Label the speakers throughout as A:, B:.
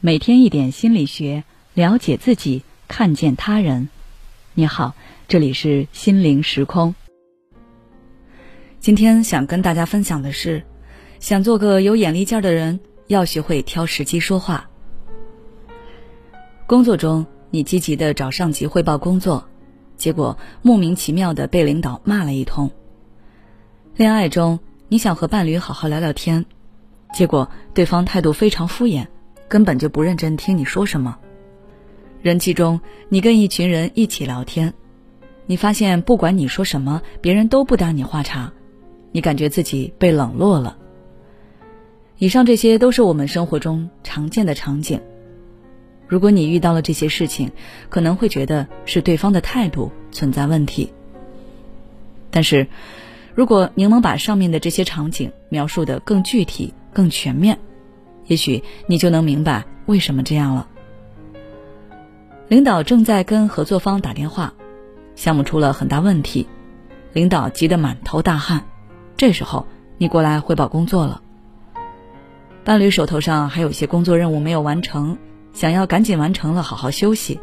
A: 每天一点心理学，了解自己，看见他人。你好，这里是心灵时空。今天想跟大家分享的是，想做个有眼力劲儿的人，要学会挑时机说话。工作中，你积极的找上级汇报工作，结果莫名其妙的被领导骂了一通。恋爱中，你想和伴侣好好聊聊天，结果对方态度非常敷衍。根本就不认真听你说什么。人际中，你跟一群人一起聊天，你发现不管你说什么，别人都不搭你话茬，你感觉自己被冷落了。以上这些都是我们生活中常见的场景。如果你遇到了这些事情，可能会觉得是对方的态度存在问题。但是，如果您能把上面的这些场景描述的更具体、更全面。也许你就能明白为什么这样了。领导正在跟合作方打电话，项目出了很大问题，领导急得满头大汗。这时候你过来汇报工作了。伴侣手头上还有些工作任务没有完成，想要赶紧完成了好好休息。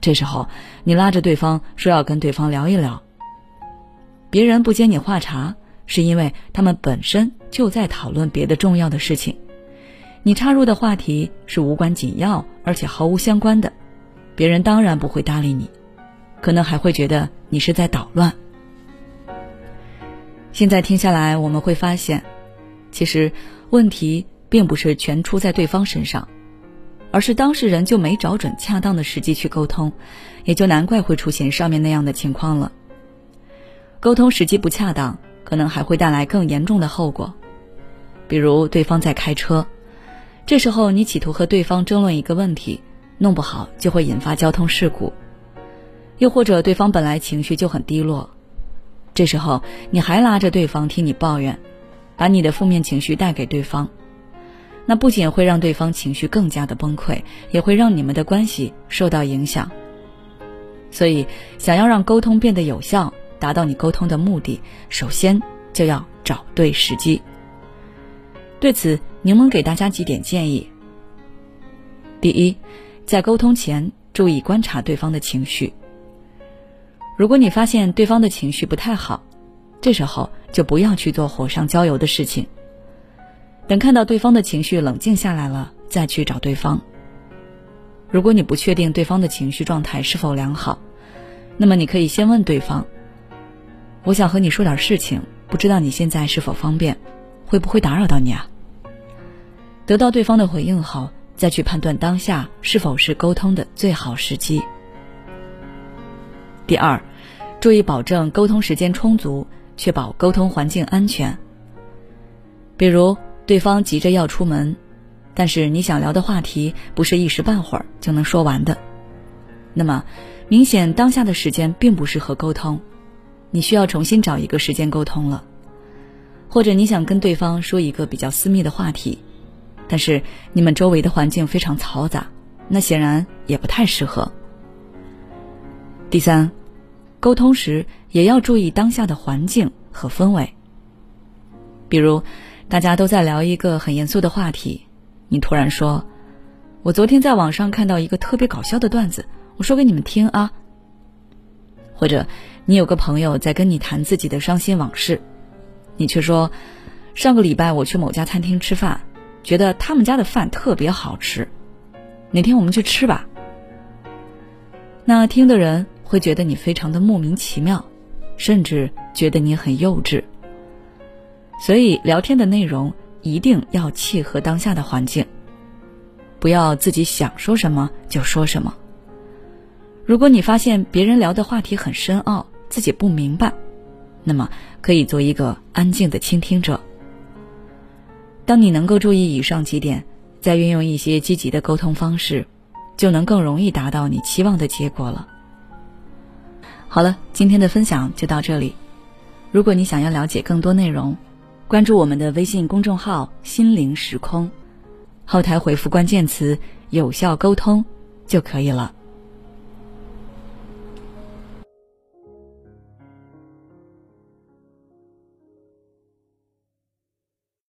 A: 这时候你拉着对方说要跟对方聊一聊。别人不接你话茬，是因为他们本身就在讨论别的重要的事情。你插入的话题是无关紧要，而且毫无相关的，别人当然不会搭理你，可能还会觉得你是在捣乱。现在听下来，我们会发现，其实问题并不是全出在对方身上，而是当事人就没找准恰当的时机去沟通，也就难怪会出现上面那样的情况了。沟通时机不恰当，可能还会带来更严重的后果，比如对方在开车。这时候，你企图和对方争论一个问题，弄不好就会引发交通事故；又或者对方本来情绪就很低落，这时候你还拉着对方听你抱怨，把你的负面情绪带给对方，那不仅会让对方情绪更加的崩溃，也会让你们的关系受到影响。所以，想要让沟通变得有效，达到你沟通的目的，首先就要找对时机。对此，柠檬给大家几点建议。第一，在沟通前注意观察对方的情绪。如果你发现对方的情绪不太好，这时候就不要去做火上浇油的事情。等看到对方的情绪冷静下来了，再去找对方。如果你不确定对方的情绪状态是否良好，那么你可以先问对方：“我想和你说点事情，不知道你现在是否方便。”会不会打扰到你啊？得到对方的回应后，再去判断当下是否是沟通的最好时机。第二，注意保证沟通时间充足，确保沟通环境安全。比如，对方急着要出门，但是你想聊的话题不是一时半会儿就能说完的，那么明显当下的时间并不适合沟通，你需要重新找一个时间沟通了。或者你想跟对方说一个比较私密的话题，但是你们周围的环境非常嘈杂，那显然也不太适合。第三，沟通时也要注意当下的环境和氛围。比如，大家都在聊一个很严肃的话题，你突然说：“我昨天在网上看到一个特别搞笑的段子，我说给你们听啊。”或者，你有个朋友在跟你谈自己的伤心往事。你却说，上个礼拜我去某家餐厅吃饭，觉得他们家的饭特别好吃，哪天我们去吃吧？那听的人会觉得你非常的莫名其妙，甚至觉得你很幼稚。所以聊天的内容一定要契合当下的环境，不要自己想说什么就说什么。如果你发现别人聊的话题很深奥，自己不明白。那么，可以做一个安静的倾听者。当你能够注意以上几点，再运用一些积极的沟通方式，就能更容易达到你期望的结果了。好了，今天的分享就到这里。如果你想要了解更多内容，关注我们的微信公众号“心灵时空”，后台回复关键词“有效沟通”就可以了。